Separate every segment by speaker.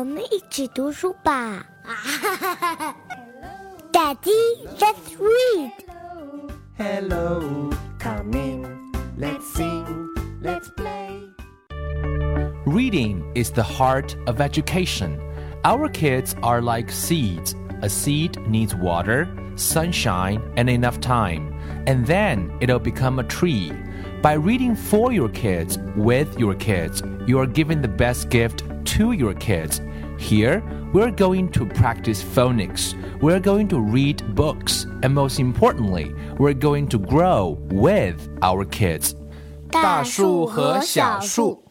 Speaker 1: 我们一起读书吧。Daddy, let's read.
Speaker 2: Hello, come in. Let's sing, let's play.
Speaker 3: Reading is the heart of education. Our kids are like seeds. A seed needs water, sunshine, and enough time, and then it'll become a tree. By reading for your kids, with your kids, you are giving the best gift to your kids. Here, we're going to practice phonics. We're going to read books. And most importantly, we're going to grow with our kids.
Speaker 1: 大树和小树。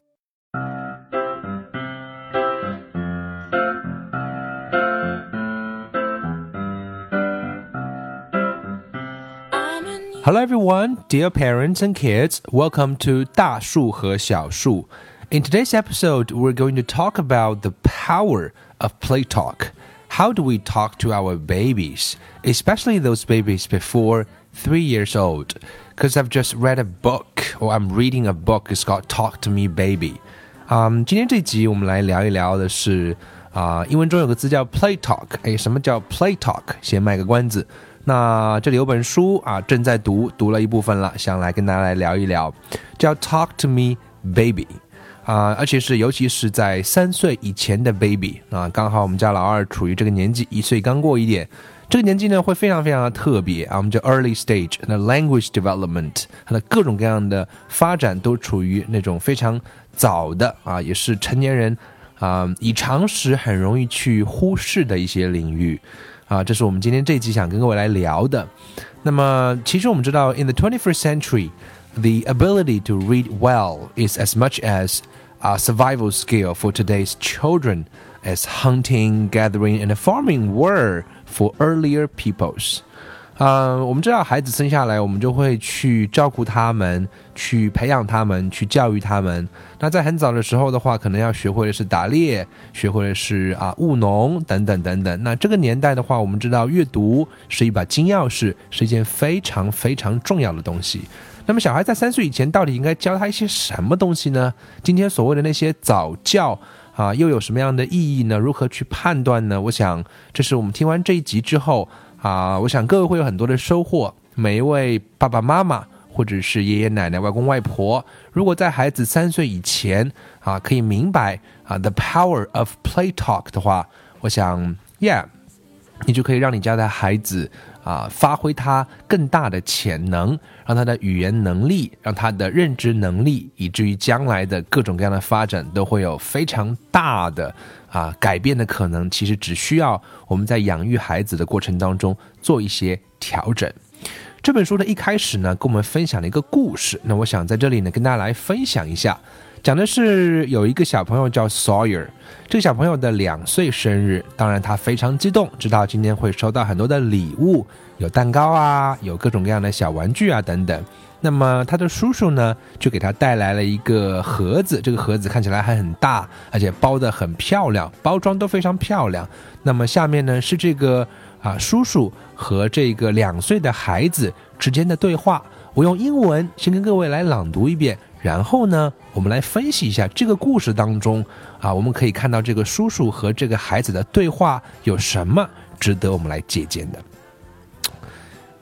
Speaker 3: Hello, everyone, dear parents and kids. Welcome to 大树和小树. In today's episode, we're going to talk about the power of play talk. How do we talk to our babies, especially those babies before three years old? Because I've just read a book, or I'm reading a book. It's called Talk to Me, Baby. 嗯，今天这集我们来聊一聊的是啊、英文中有个字叫 play talk。哎，什么叫 play talk？先卖个关子。那这里有本书啊，正在读，读了一部分了，想来跟大家来聊一聊，叫 Talk to Me Baby 啊，而且是尤其是在三岁以前的 baby 啊，刚好我们家老二处于这个年纪，一岁刚过一点。这个年纪呢，会非常非常的特别啊，我们叫 early stage，那 language development，它的各种各样的发展都处于那种非常早的啊，也是成年人啊以常识很容易去忽视的一些领域。啊，这是我们今天这集想跟各位来聊的。那么，其实我们知道，in the twenty-first century, the ability to read well is as much as a survival skill for today's children as hunting, gathering, and farming were for earlier peoples. 呃，我们知道孩子生下来，我们就会去照顾他们，去培养他们，去教育他们。那在很早的时候的话，可能要学会的是打猎，学会的是啊务农等等等等。那这个年代的话，我们知道阅读是一把金钥匙，是一件非常非常重要的东西。那么小孩在三岁以前，到底应该教他一些什么东西呢？今天所谓的那些早教。啊，又有什么样的意义呢？如何去判断呢？我想，这是我们听完这一集之后啊，我想各位会有很多的收获。每一位爸爸妈妈或者是爷爷奶奶、外公外婆，如果在孩子三岁以前啊，可以明白啊，the power of play talk 的话，我想，yeah，你就可以让你家的孩子啊发挥他更大的潜能，让他的语言能力，让他的认知能力，以至于将来的各种各样的发展都会有非常大的啊改变的可能。其实只需要我们在养育孩子的过程当中做一些调整。这本书的一开始呢，跟我们分享了一个故事。那我想在这里呢，跟大家来分享一下。讲的是有一个小朋友叫 Sawyer，这个小朋友的两岁生日，当然他非常激动，知道今天会收到很多的礼物，有蛋糕啊，有各种各样的小玩具啊等等。那么他的叔叔呢，就给他带来了一个盒子，这个盒子看起来还很大，而且包得很漂亮，包装都非常漂亮。那么下面呢是这个啊叔叔和这个两岁的孩子之间的对话，我用英文先跟各位来朗读一遍。然后呢，我们来分析一下这个故事当中啊，我们可以看到这个叔叔和这个孩子的对话有什么值得我们来借鉴的。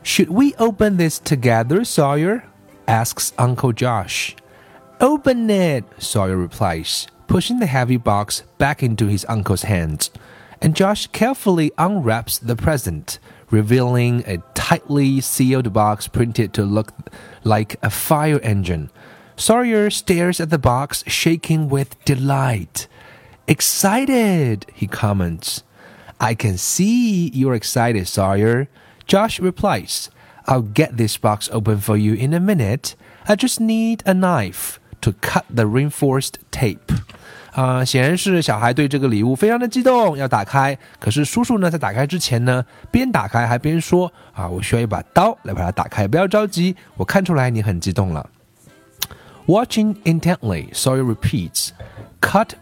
Speaker 3: Should we open this together, Sawyer? asks Uncle Josh. Open it, Sawyer replies, pushing the heavy box back into his uncle's hands. And Josh carefully unwraps the present, revealing a tightly sealed box printed to look like a fire engine. Sawyer stares at the box, shaking with delight. Excited, he comments. I can see you're excited, Sawyer. Josh replies, I'll get this box open for you in a minute. I just need a knife to cut the reinforced tape. 啊、显然是小孩对这个礼物非常的激动，要打开。可是叔叔呢，在打开之前呢，边打开还边说：“啊，我需要一把刀来把它打开，不要着急，我看出来你很激动了。” Watching intently, Sawyer repeats, "Cut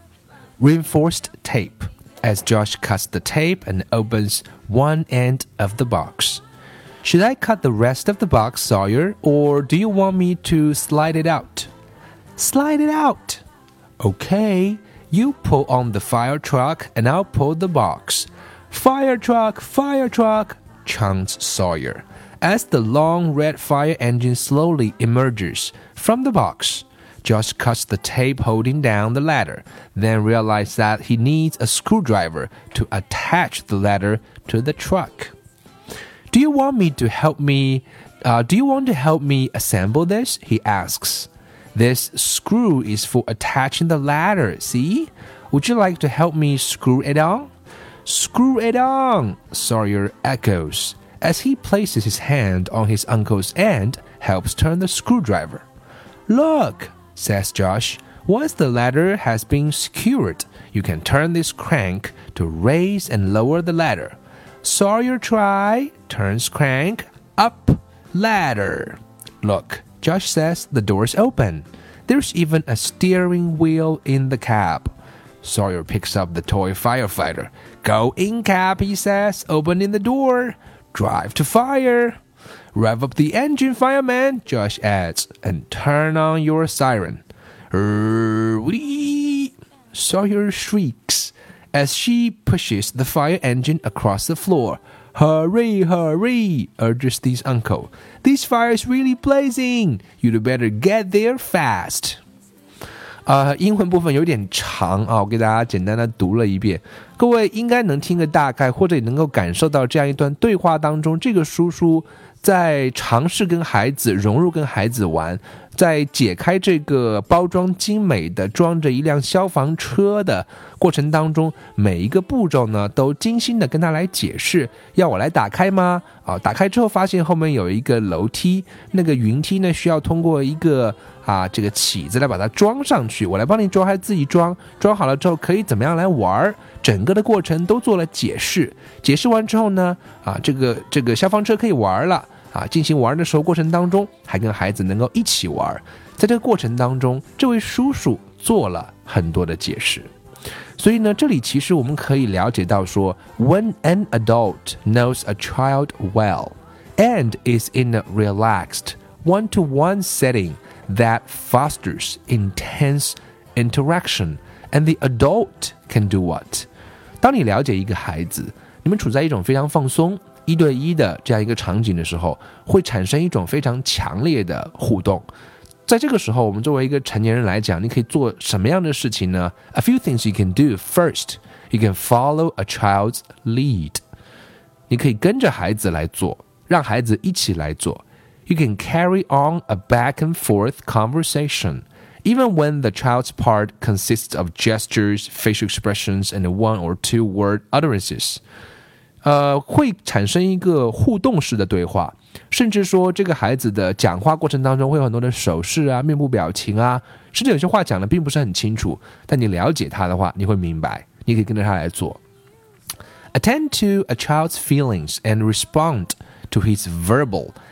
Speaker 3: reinforced tape." As Josh cuts the tape and opens one end of the box. Should I cut the rest of the box, Sawyer, or do you want me to slide it out? Slide it out. Okay, You pull on the fire truck, and I'll pull the box. Fire truck, fire truck, chants Sawyer as the long red fire engine slowly emerges from the box. Josh cuts the tape holding down the ladder, then realizes that he needs a screwdriver to attach the ladder to the truck. Do you want me to help me? Uh, do you want to help me assemble this? He asks. This screw is for attaching the ladder, see? Would you like to help me screw it on? Screw it on, Sawyer echoes as he places his hand on his uncle's and helps turn the screwdriver. Look, says Josh, once the ladder has been secured, you can turn this crank to raise and lower the ladder. Sawyer try, turns crank, up, ladder. Look, Josh says the door's open. There's even a steering wheel in the cab. Sawyer picks up the toy firefighter. Go in, cab, he says, opening the door. Drive to fire. Rev up the engine, fireman, Josh adds, and turn on your siren. Wee! Sawyer shrieks as she pushes the fire engine across the floor. Hurry, hurry, urges his uncle. This fire is really blazing. You'd better get there fast. 呃，英文部分有点长啊，我给大家简单的读了一遍，各位应该能听个大概，或者也能够感受到这样一段对话当中，这个叔叔在尝试跟孩子融入，跟孩子玩。在解开这个包装精美的装着一辆消防车的过程当中，每一个步骤呢都精心的跟他来解释。要我来打开吗？啊，打开之后发现后面有一个楼梯，那个云梯呢需要通过一个啊这个起子来把它装上去。我来帮你装还是自己装？装好了之后可以怎么样来玩？整个的过程都做了解释。解释完之后呢，啊这个这个消防车可以玩了。啊，进行玩的时候过程当中，还跟孩子能够一起玩，在这个过程当中，这位叔叔做了很多的解释。所以呢，这里其实我们可以了解到说，When an adult knows a child well and is in a relaxed one-to-one setting that fosters intense interaction, and the adult can do what？当你了解一个孩子，你们处在一种非常放松。一对一的这样一个场景的时候，会产生一种非常强烈的互动。在这个时候，我们作为一个成年人来讲，你可以做什么样的事情呢？A few things you can do. First, you can follow a child's lead. 你可以跟着孩子来做，让孩子一起来做。You can carry on a back and forth conversation, even when the child's part consists of gestures, facial expressions, and one or two word utterances. 呃，会产生一个互动式的对话，甚至说这个孩子的讲话过程当中会有很多的手势啊、面部表情啊，甚至有些话讲的并不是很清楚，但你了解他的话，你会明白，你可以跟着他来做。Attend to a child's feelings and respond to his verbal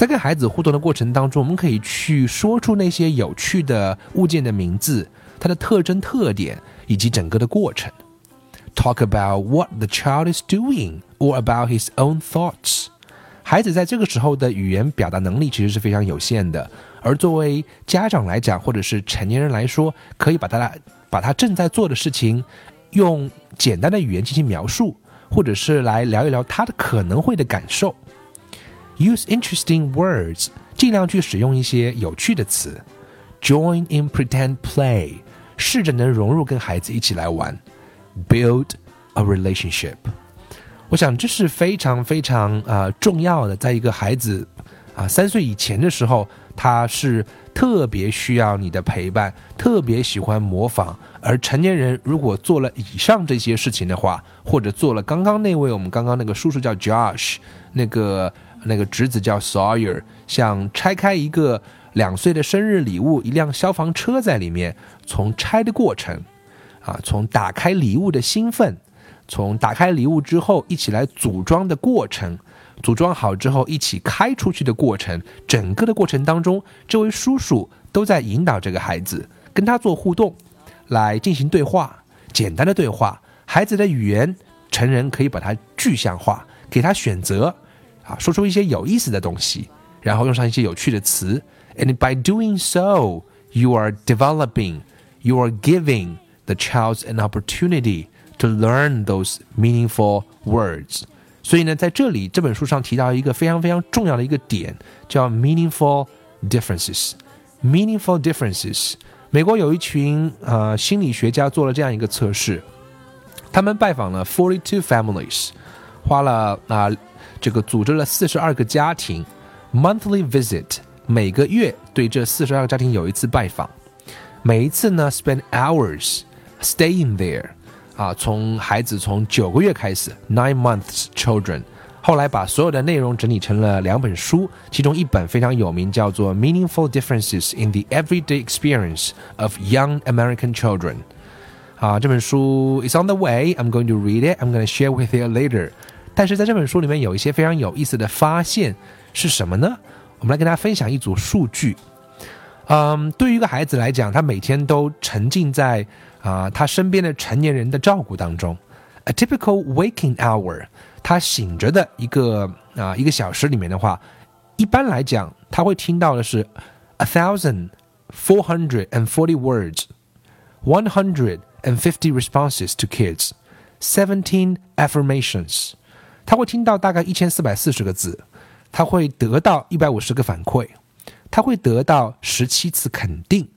Speaker 3: 在跟孩子互动的过程当中，我们可以去说出那些有趣的物件的名字、它的特征、特点以及整个的过程。Talk about what the child is doing or about his own thoughts。孩子在这个时候的语言表达能力其实是非常有限的，而作为家长来讲，或者是成年人来说，可以把他把他正在做的事情用简单的语言进行描述，或者是来聊一聊他的可能会的感受。Use interesting words，尽量去使用一些有趣的词。Join in pretend play，试着能融入跟孩子一起来玩。Build a relationship。我想这是非常非常啊重要的，在一个孩子啊三岁以前的时候，他是特别需要你的陪伴，特别喜欢模仿。而成年人如果做了以上这些事情的话，或者做了刚刚那位我们刚刚那个叔叔叫 Josh，那个那个侄子叫 Sawyer，像拆开一个两岁的生日礼物，一辆消防车在里面，从拆的过程，啊，从打开礼物的兴奋。从打开礼物之后一起来组装的过程，组装好之后一起开出去的过程，整个的过程当中，这位叔叔都在引导这个孩子，跟他做互动，来进行对话，简单的对话。孩子的语言，成人可以把它具象化，给他选择，啊，说出一些有意思的东西，然后用上一些有趣的词。And by doing so, you are developing, you are giving the child an opportunity to learn those meaningful words. 所以呢，在这里这本书上提到一个非常非常重要的一个点，叫 meaningful differences。meaningful differences。美国有一群呃心理学家做了这样一个测试，他们拜访了 forty two families，花了啊、呃、 这个组织了四十二个家庭，monthly visit，每个月对这四十二个家庭有一次拜访，每一次呢 spend hours staying there，啊，从孩子从九个月开始，nine months children。后来把所有的内容整理成了两本书，其中一本非常有名，叫做《Meaningful Differences in the Everyday Experience of Young American Children》。啊，这本书 is on the way. I'm going to read it. I'm going to share with you later. 但是在这本书里面有一些非常有意思的发现是什么呢？我们来跟大家分享一组数据。嗯，对于一个孩子来讲，他每天都沉浸在啊他身边的成年人的照顾当中。A typical waking hour，他醒着的一个啊一个小时里面的话，一般来讲他会听到的是 a thousand four hundred and forty words, one hundred and fifty responses to kids, seventeen affirmations。他会听到大概一千四百四十个字，他会得到一百五十个反馈，他会得到十七次肯定。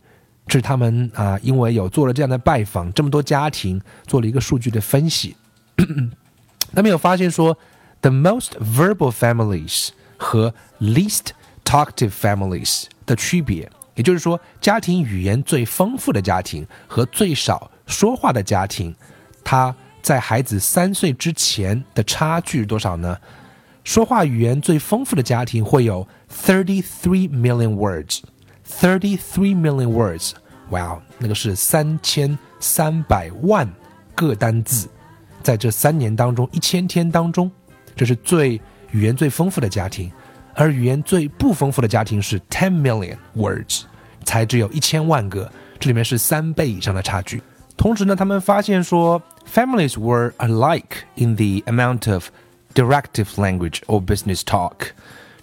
Speaker 3: 这是他们啊，因为有做了这样的拜访，这么多家庭做了一个数据的分析。他们有发现说，the most verbal families 和 least talkative families 的区别，也就是说，家庭语言最丰富的家庭和最少说话的家庭，它在孩子三岁之前的差距多少呢？说话语言最丰富的家庭会有 thirty three million words。Thirty-three million words，哇，那个是三千三百万个单字，在这三年当中，一千天当中，这是最语言最丰富的家庭，而语言最不丰富的家庭是 ten million words，才只有一千万个，这里面是三倍以上的差距。同时呢，他们发现说 ，families were alike in the amount of directive language or business talk。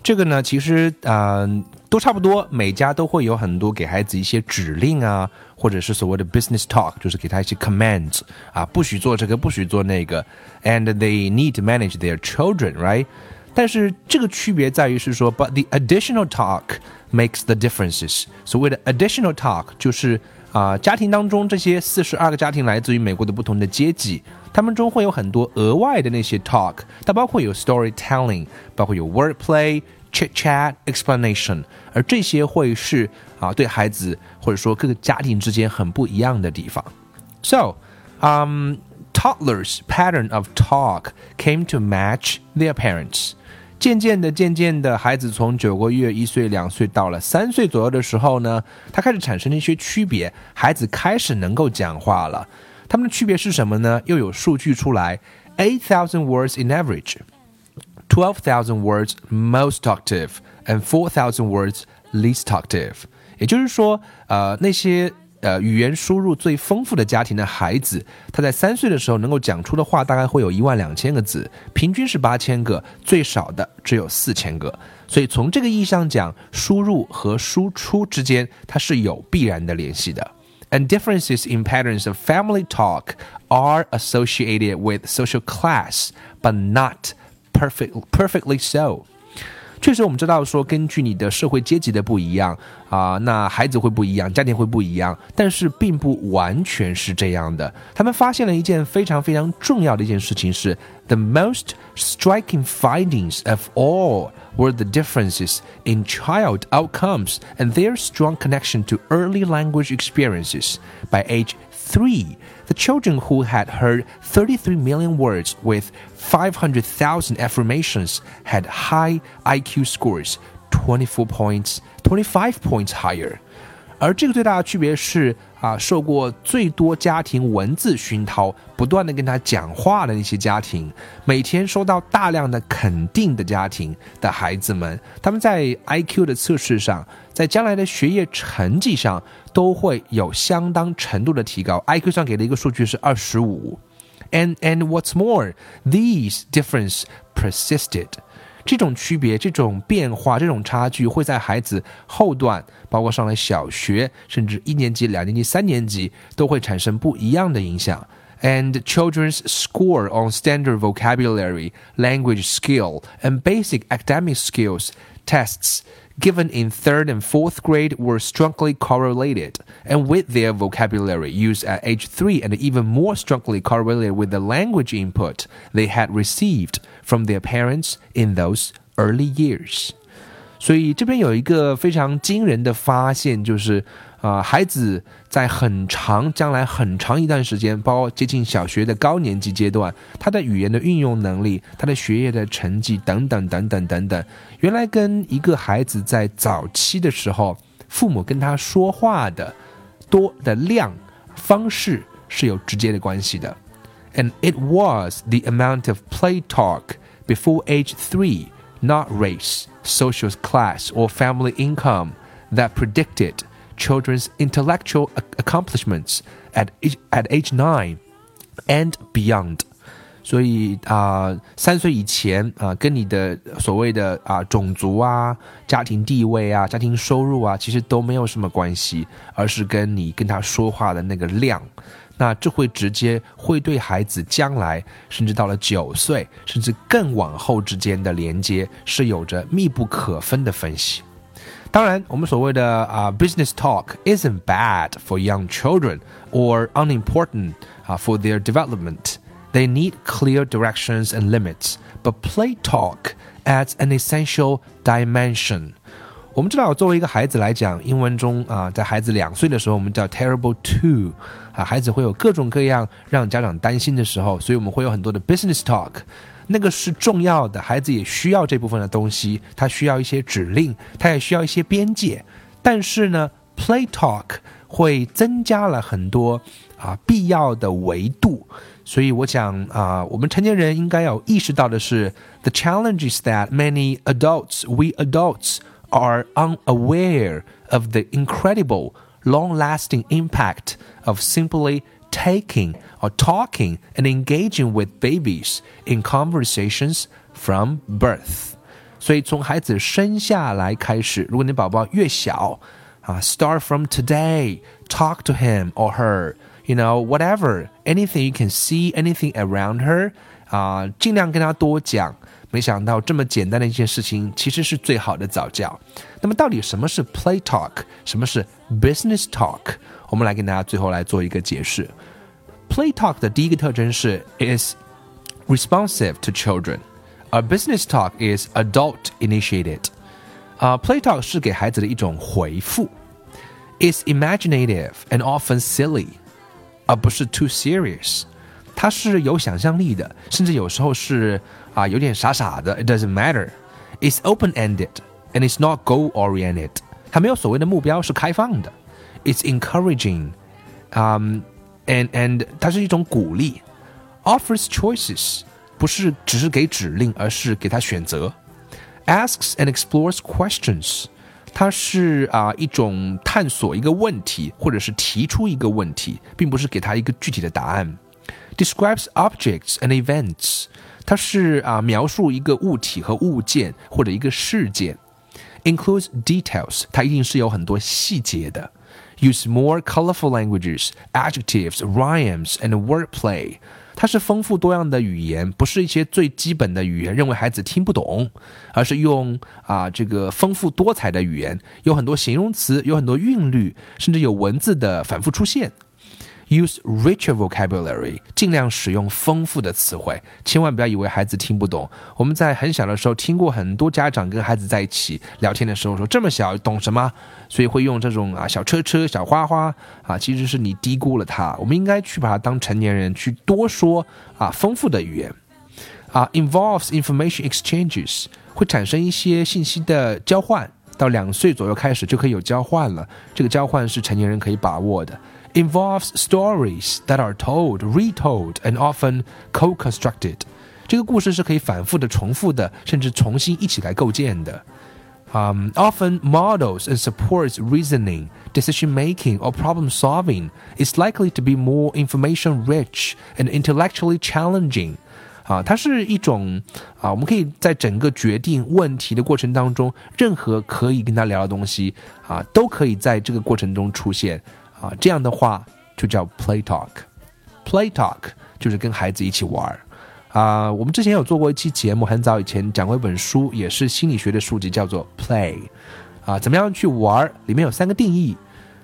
Speaker 3: 这个呢，其实啊、呃、都差不多，每家都会有很多给孩子一些指令啊，或者是所谓的 business talk，就是给他一些 commands 啊，不许做这个，不许做那个，and they need to manage their children，right？但是这个区别在于是说，but the additional talk makes the differences。所谓的 additional talk 就是 啊、呃，家庭当中这些四十二个家庭来自于美国的不同的阶级，他们中会有很多额外的那些 talk，它包括有 storytelling，包括有 wordplay。chit chat explanation，而这些会是啊对孩子或者说各个家庭之间很不一样的地方。So, um, toddlers' pattern of talk came to match their parents. 渐渐的，渐渐的，孩子从九个月、一岁、两岁到了三岁左右的时候呢，他开始产生了一些区别，孩子开始能够讲话了。他们的区别是什么呢？又有数据出来：eight thousand words in average。12,000 words most talkative and 4,000 words least talkative。也就是说，呃，那些呃语言输入最丰富的家庭的孩子，他在三岁的时候能够讲出的话大概会有一万两千个字，平均是八千个，最少的只有四千个。所以从这个意义上讲，输入和输出之间它是有必然的联系的。And differences in patterns of family talk are associated with social class, but not perfect perfectly so。 确实，我们知道说，根据你的社会阶级的不一样啊、呃，那孩子会不一样，家庭会不一样，但是并不完全是这样的。他们发现了一件非常非常重要的一件事情是，the most striking findings of all were the differences in child outcomes and their strong connection to early language experiences by age three. The children who had heard 33 million words with 500,000 affirmations had high IQ scores, 24 points, 25 points higher. 而这个最大的区别是 啊受过最多家庭文字熏陶，不断的跟他讲话的那些家庭，每天收到大量的肯定的家庭的孩子们，他们在 IQ 的测试上，在将来的学业成绩上 都会有相当程度的提高。IQ 上给的一个数据是二十五，and and what's more, these difference persisted. 这种区别、这种变化、这种差距会在孩子后段，包括上了小学，甚至一年级、两年级、三年级，都会产生不一样的影响。And children's score on standard vocabulary, language skill, and basic academic skills tests given in third and fourth grade were strongly correlated, and with their vocabulary used at age three, and even more strongly correlated with the language input they had received from their parents in those early years. 所以这边有一个非常惊人的发现，就是 啊、呃，孩子在很长将来很长一段时间，包括接近小学的高年级阶段，他的语言的运用能力、他的学业的成绩等等等等等等，原来跟一个孩子在早期的时候，父母跟他说话的多的量方式是有直接的关系的。And it was the amount of play talk before age three, not race, social class, or family income, that predicted Children's intellectual accomplishments at age, at age nine and beyond. 所以啊，三、岁以前啊，跟你的所谓的啊种族啊、家庭地位啊、家庭收入啊，其实都没有什么关系，而是跟你跟他说话的那个量。那这会直接会对孩子将来，甚至到了九岁，甚至更往后之间的连接是有着密不可分的分析。当然，我们所谓的啊、uh, business talk isn't bad for young children or unimportant uh, for their development. They need clear directions and limits, but play talk adds an essential dimension. 我们知道，作为一个孩子来讲，英文中啊，在孩子两岁的时候，我们叫 terrible two，啊，孩子会有各种各样让家长担心的时候，所以我们会有很多的 business talk， 那个是重要的，孩子也需要这部分的东西，他需要一些指令，他也需要一些边界。但是呢，play talk 会增加了很多啊必要的维度，所以我想啊，我们成年人应该要意识到的是，the challenges that many adults, we adults are unaware of the incredible, long lasting impact of simply taking or talking and engaging with babies in conversations from birth. 所以从孩子生下来开始，如果你宝宝越小啊，start from today, talk to him or her, you know, whatever, anything you can see, anything around her 啊，尽量跟他多讲。 没想到这么简单的一件事情，其实是最好的早教。那么，到底什么是 play talk，什么是 business talk？我们来跟大家最后来做一个解释。Play talk 的第一个特征是 is responsive to children，而 business talk is adult initiated。啊、uh,，play talk 是给孩子的一种回复，is imaginative and often silly，而不是 too serious。它是有想象力的，甚至有时候是 啊有点傻傻的。It doesn't matter. It's open-ended and it's not goal-oriented. 它没有所谓的目标，是开放的。It's encouraging, um, and and 它是一种鼓励。Offers choices，不是只是给指令，而是给他选择。Asks and explores questions，它是啊一种探索一个问题，或者是提出一个问题，并不是给他一个具体的答案。describes objects and events， 它是啊描述一个物体和物件或者一个事件。includes details，它一定是有很多细节的。use more colorful languages, adjectives, rhymes, and wordplay。它是丰富多样的语言，不是一些最基本的语言，认为孩子听不懂，而是用啊这个丰富多彩的语言，有很多形容词，有很多韵律，甚至有文字的反复出现。Use richer vocabulary，尽量使用丰富的词汇，千万不要以为孩子听不懂。我们在很小的时候听过很多家长跟孩子在一起聊天的时候说：“这么小懂什么？”所以会用这种啊小车车、小花花啊，其实是你低估了他。我们应该去把他当成年人去多说啊丰富的语言啊，involves information exchanges，会产生一些信息的交换。到两岁左右开始就可以有交换了，这个交换是成年人可以把握的。involves stories that are told, retold, and often co-constructed。这个故事是可以反复的、重复的，甚至重新一起来构建的。Um, often models and supports reasoning, decision making, or problem solving is likely to be more information rich and intellectually challenging. 啊，它是一种啊，我们可以在整个决定问题的过程当中，任何可以跟他聊的东西啊，都可以在这个过程中出现 啊。这样的话就叫 play talk。play talk 就是跟孩子一起玩儿啊。我们之前有做过一期节目，很早以前讲过一本书，也是心理学的书籍，叫做 play 啊，怎么样去玩儿？里面有三个定义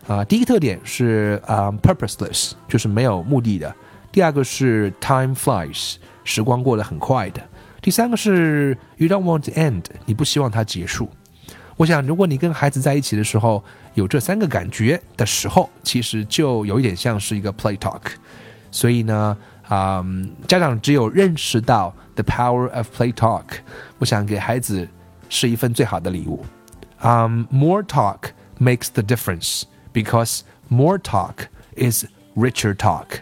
Speaker 3: 啊。第一个特点是啊，purposeless，就是没有目的的。第二个是 time flies。时光过得很快的。第三个是 you don't want to end，你不希望它结束。我想，如果你跟孩子在一起的时候有这三个感觉的时候，其实就有一点像是一个 play talk。所以呢，啊、嗯，家长只有认识到 the power of play talk，我想给孩子是一份最好的礼物。Um, more talk makes the difference because more talk is richer talk。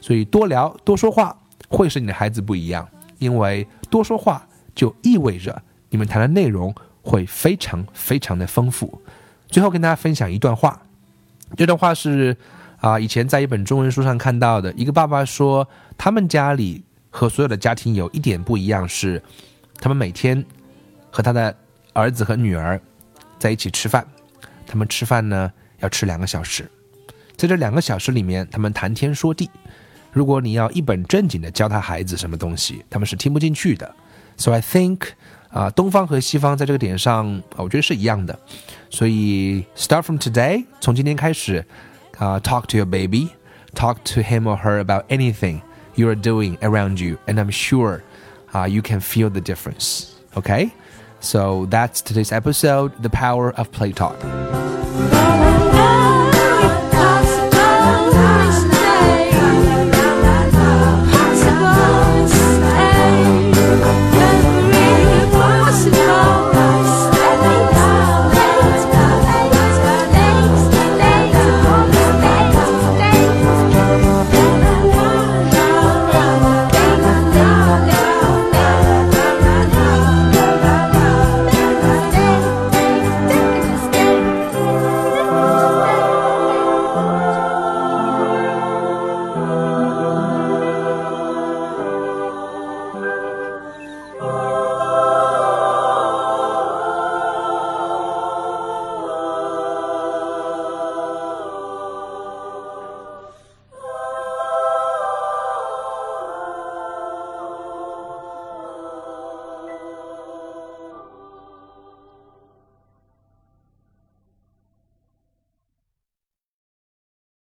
Speaker 3: 所以多聊多说话。会使你的孩子不一样，因为多说话就意味着你们谈的内容会非常非常的丰富。最后跟大家分享一段话，这段话是啊以前在一本中文书上看到的。一个爸爸说，他们家里和所有的家庭有一点不一样，是他们每天和他的儿子和女儿在一起吃饭，他们吃饭呢要吃两个小时，在这两个小时里面，他们谈天说地。如果你要一本正经的教他孩子什么东西，他们是听不进去的。So I think 啊，东方和西方在这个点上，我觉得是一样的。所以 start from today，从今天开始啊，talk to your baby，talk to him or her about anything you are doing around you，and I'm sure 啊，you can feel the difference. Okay? So that's today's episode, The Power of Play Talk.